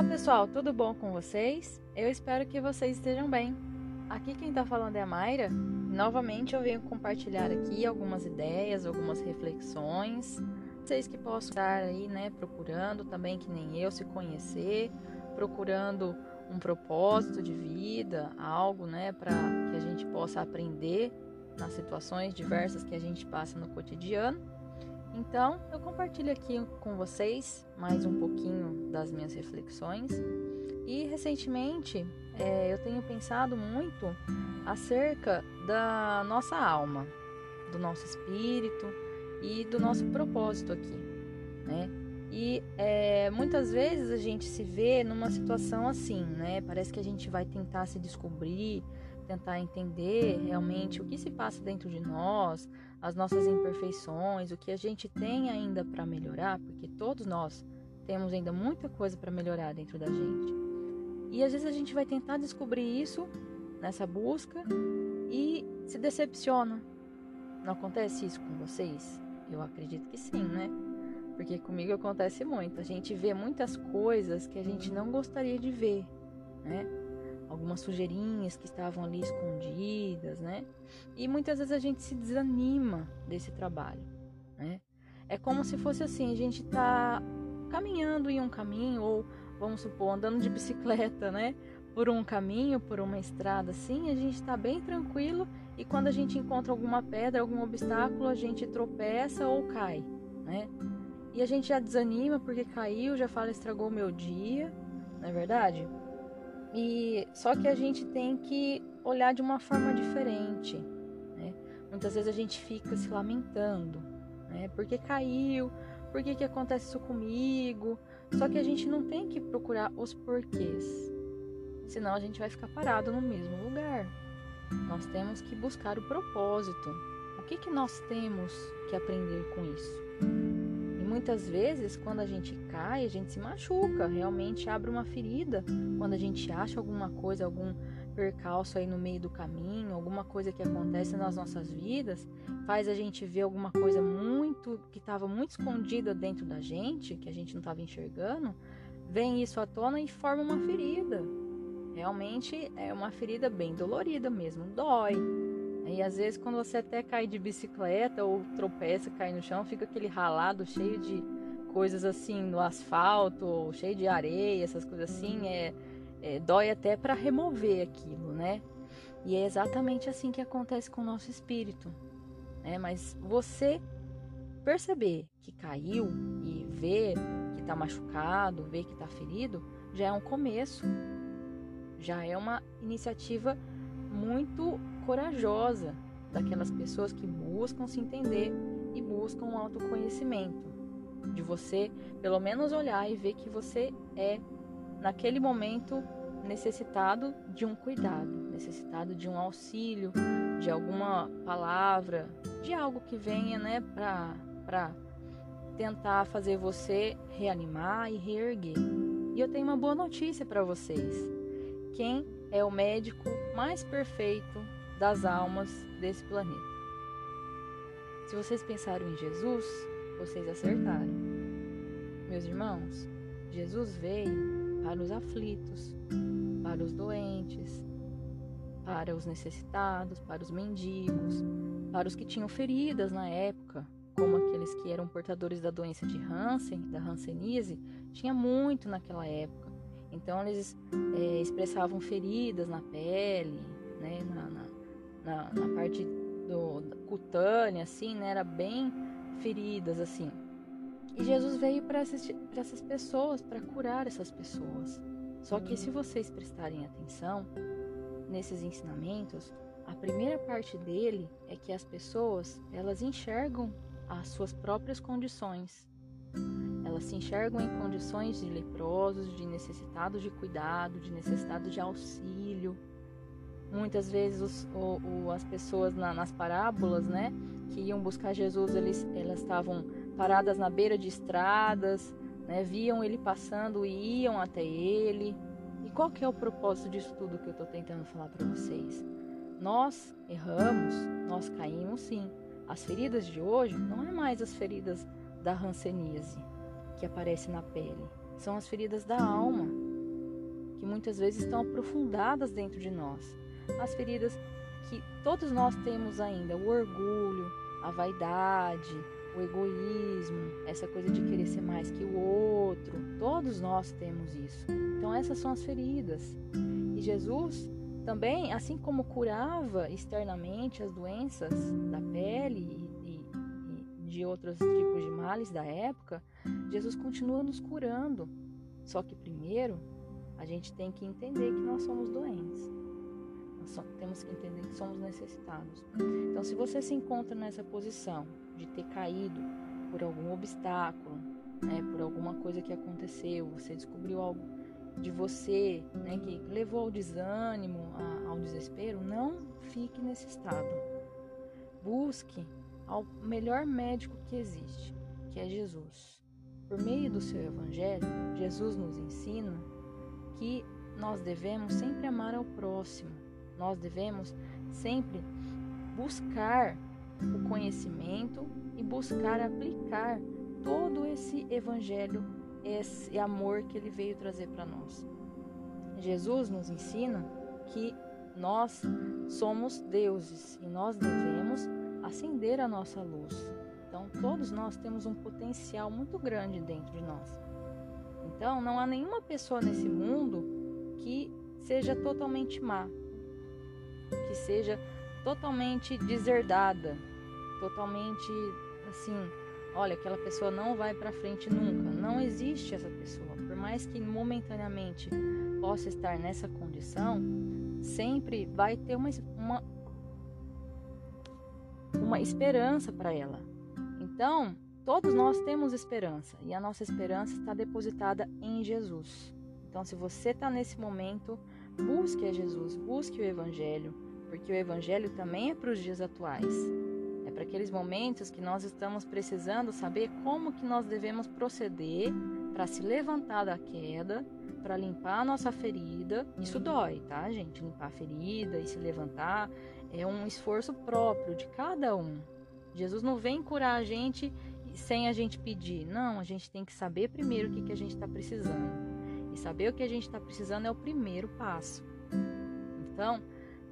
Olá pessoal, tudo bom com vocês? Eu espero que vocês estejam bem. Aqui quem está falando é a Mayra. Novamente eu venho compartilhar aqui algumas ideias, algumas reflexões. Vocês que possam estar aí, né, procurando também que nem eu se conhecer, procurando um propósito de vida, algo, né, para que a gente possa aprender nas situações diversas que a gente passa no cotidiano. Então, eu compartilho aqui com vocês mais um pouquinho das minhas reflexões. E recentemente é, eu tenho pensado muito acerca da nossa alma, do nosso espírito e do nosso propósito aqui, né? E é, muitas vezes a gente se vê numa situação assim, né? Parece que a gente vai tentar se descobrir, tentar entender realmente o que se passa dentro de nós, as nossas imperfeições, o que a gente tem ainda para melhorar, porque todos nós temos ainda muita coisa para melhorar dentro da gente. E às vezes a gente vai tentar descobrir isso nessa busca e se decepciona. Não acontece isso com vocês? Eu acredito que sim, né? Porque comigo acontece muito. A gente vê muitas coisas que a gente não gostaria de ver, né? Algumas sujeirinhas que estavam ali escondidas, né? E muitas vezes a gente se desanima desse trabalho, né? É como se fosse assim, a gente tá caminhando em um caminho ou vamos supor andando de bicicleta, né? Por um caminho, por uma estrada assim, a gente está bem tranquilo e quando a gente encontra alguma pedra, algum obstáculo, a gente tropeça ou cai, né? E a gente já desanima porque caiu, já fala estragou meu dia, não é verdade? E só que a gente tem que olhar de uma forma diferente. Né? Muitas vezes a gente fica se lamentando, né? Porque caiu, por que, que acontece isso comigo? Só que a gente não tem que procurar os porquês, senão a gente vai ficar parado no mesmo lugar. Nós temos que buscar o propósito. O que, que nós temos que aprender com isso? Muitas vezes, quando a gente cai, a gente se machuca, realmente abre uma ferida. Quando a gente acha alguma coisa, algum percalço aí no meio do caminho, alguma coisa que acontece nas nossas vidas, faz a gente ver alguma coisa muito que estava muito escondida dentro da gente, que a gente não estava enxergando, vem isso à tona e forma uma ferida. Realmente é uma ferida bem dolorida mesmo, dói. E às vezes quando você até cai de bicicleta ou tropeça, cai no chão, fica aquele ralado cheio de coisas assim no asfalto, cheio de areia, essas coisas assim, é, é dói até para remover aquilo, né? E é exatamente assim que acontece com o nosso espírito, né? Mas você perceber que caiu e ver que está machucado, ver que está ferido, já é um começo, já é uma iniciativa muito corajosa daquelas pessoas que buscam se entender e buscam o autoconhecimento. De você, pelo menos, olhar e ver que você é, naquele momento, necessitado de um cuidado, necessitado de um auxílio, de alguma palavra, de algo que venha, né, para tentar fazer você reanimar e reerguer. E eu tenho uma boa notícia para vocês. Quem é o médico mais perfeito das almas desse planeta. Se vocês pensaram em Jesus, vocês acertaram. Meus irmãos, Jesus veio para os aflitos, para os doentes, para os necessitados, para os mendigos, para os que tinham feridas na época, como aqueles que eram portadores da doença de Hansen, da Hanseníase, tinha muito naquela época. Então eles é, expressavam feridas na pele, né, na, na, na, na parte do, cutânea, assim, né? Era bem feridas, assim. E Jesus veio para essas pessoas, para curar essas pessoas. Só que se vocês prestarem atenção nesses ensinamentos, a primeira parte dele é que as pessoas, elas enxergam as suas próprias condições. Elas se enxergam em condições de leprosos, de necessitados de cuidado, de necessitados de auxílio, Muitas vezes os, o, o, as pessoas na, nas parábolas, né, que iam buscar Jesus, eles, elas estavam paradas na beira de estradas, né, viam ele passando e iam até ele. E qual que é o propósito disso tudo que eu estou tentando falar para vocês? Nós erramos, nós caímos sim. As feridas de hoje não é mais as feridas da ranceníase que aparece na pele, são as feridas da alma que muitas vezes estão aprofundadas dentro de nós. As feridas que todos nós temos ainda, o orgulho, a vaidade, o egoísmo, essa coisa de querer ser mais que o outro. Todos nós temos isso. Então essas são as feridas. E Jesus também, assim como curava externamente as doenças da pele e, e, de outros tipos de males da época, Jesus continua nos curando. Só que primeiro a gente tem que entender que nós somos doentes. Nós temos que entender que somos necessitados. Então, se você se encontra nessa posição de ter caído por algum obstáculo, né, por alguma coisa que aconteceu, você descobriu algo de você né, que levou ao desânimo, ao desespero, não fique nesse estado. Busque ao melhor médico que existe, que é Jesus. Por meio do seu evangelho, Jesus nos ensina que nós devemos sempre amar ao próximo. Nós devemos sempre buscar o conhecimento e buscar aplicar todo esse evangelho, esse amor que ele veio trazer para nós. Jesus nos ensina que nós somos deuses e nós devemos acender a nossa luz. Então, todos nós temos um potencial muito grande dentro de nós. Então, não há nenhuma pessoa nesse mundo que seja totalmente má, que seja totalmente deserdada, totalmente assim, olha, aquela pessoa não vai para frente nunca. Não existe essa pessoa. Por mais que momentaneamente possa estar nessa condição, sempre vai ter uma, uma, uma esperança para ela. Então, todos nós temos esperança e a nossa esperança está depositada em Jesus. Então, se você está nesse momento, busque a Jesus, busque o Evangelho, porque o Evangelho também é para os dias atuais para aqueles momentos que nós estamos precisando saber como que nós devemos proceder para se levantar da queda, para limpar a nossa ferida. Isso dói, tá, gente? Limpar a ferida e se levantar é um esforço próprio de cada um. Jesus não vem curar a gente sem a gente pedir. Não, a gente tem que saber primeiro o que, que a gente está precisando. E saber o que a gente está precisando é o primeiro passo. Então,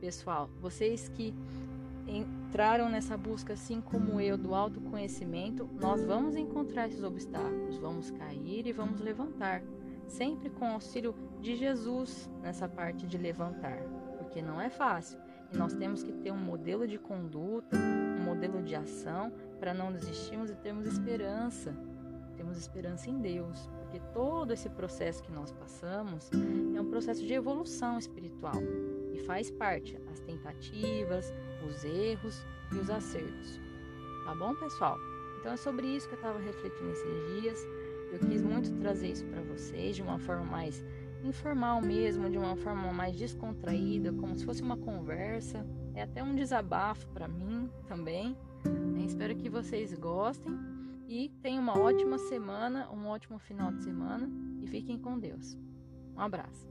pessoal, vocês que entraram nessa busca, assim como eu, do autoconhecimento, nós vamos encontrar esses obstáculos, vamos cair e vamos levantar, sempre com o auxílio de Jesus nessa parte de levantar, porque não é fácil. E nós temos que ter um modelo de conduta, um modelo de ação para não desistirmos e termos esperança. Temos esperança em Deus, porque todo esse processo que nós passamos é um processo de evolução espiritual e faz parte as tentativas, os erros e os acertos. Tá bom, pessoal? Então é sobre isso que eu estava refletindo esses dias. Eu quis muito trazer isso para vocês de uma forma mais informal mesmo, de uma forma mais descontraída, como se fosse uma conversa. É até um desabafo para mim também. Eu espero que vocês gostem e tenham uma ótima semana, um ótimo final de semana e fiquem com Deus. Um abraço.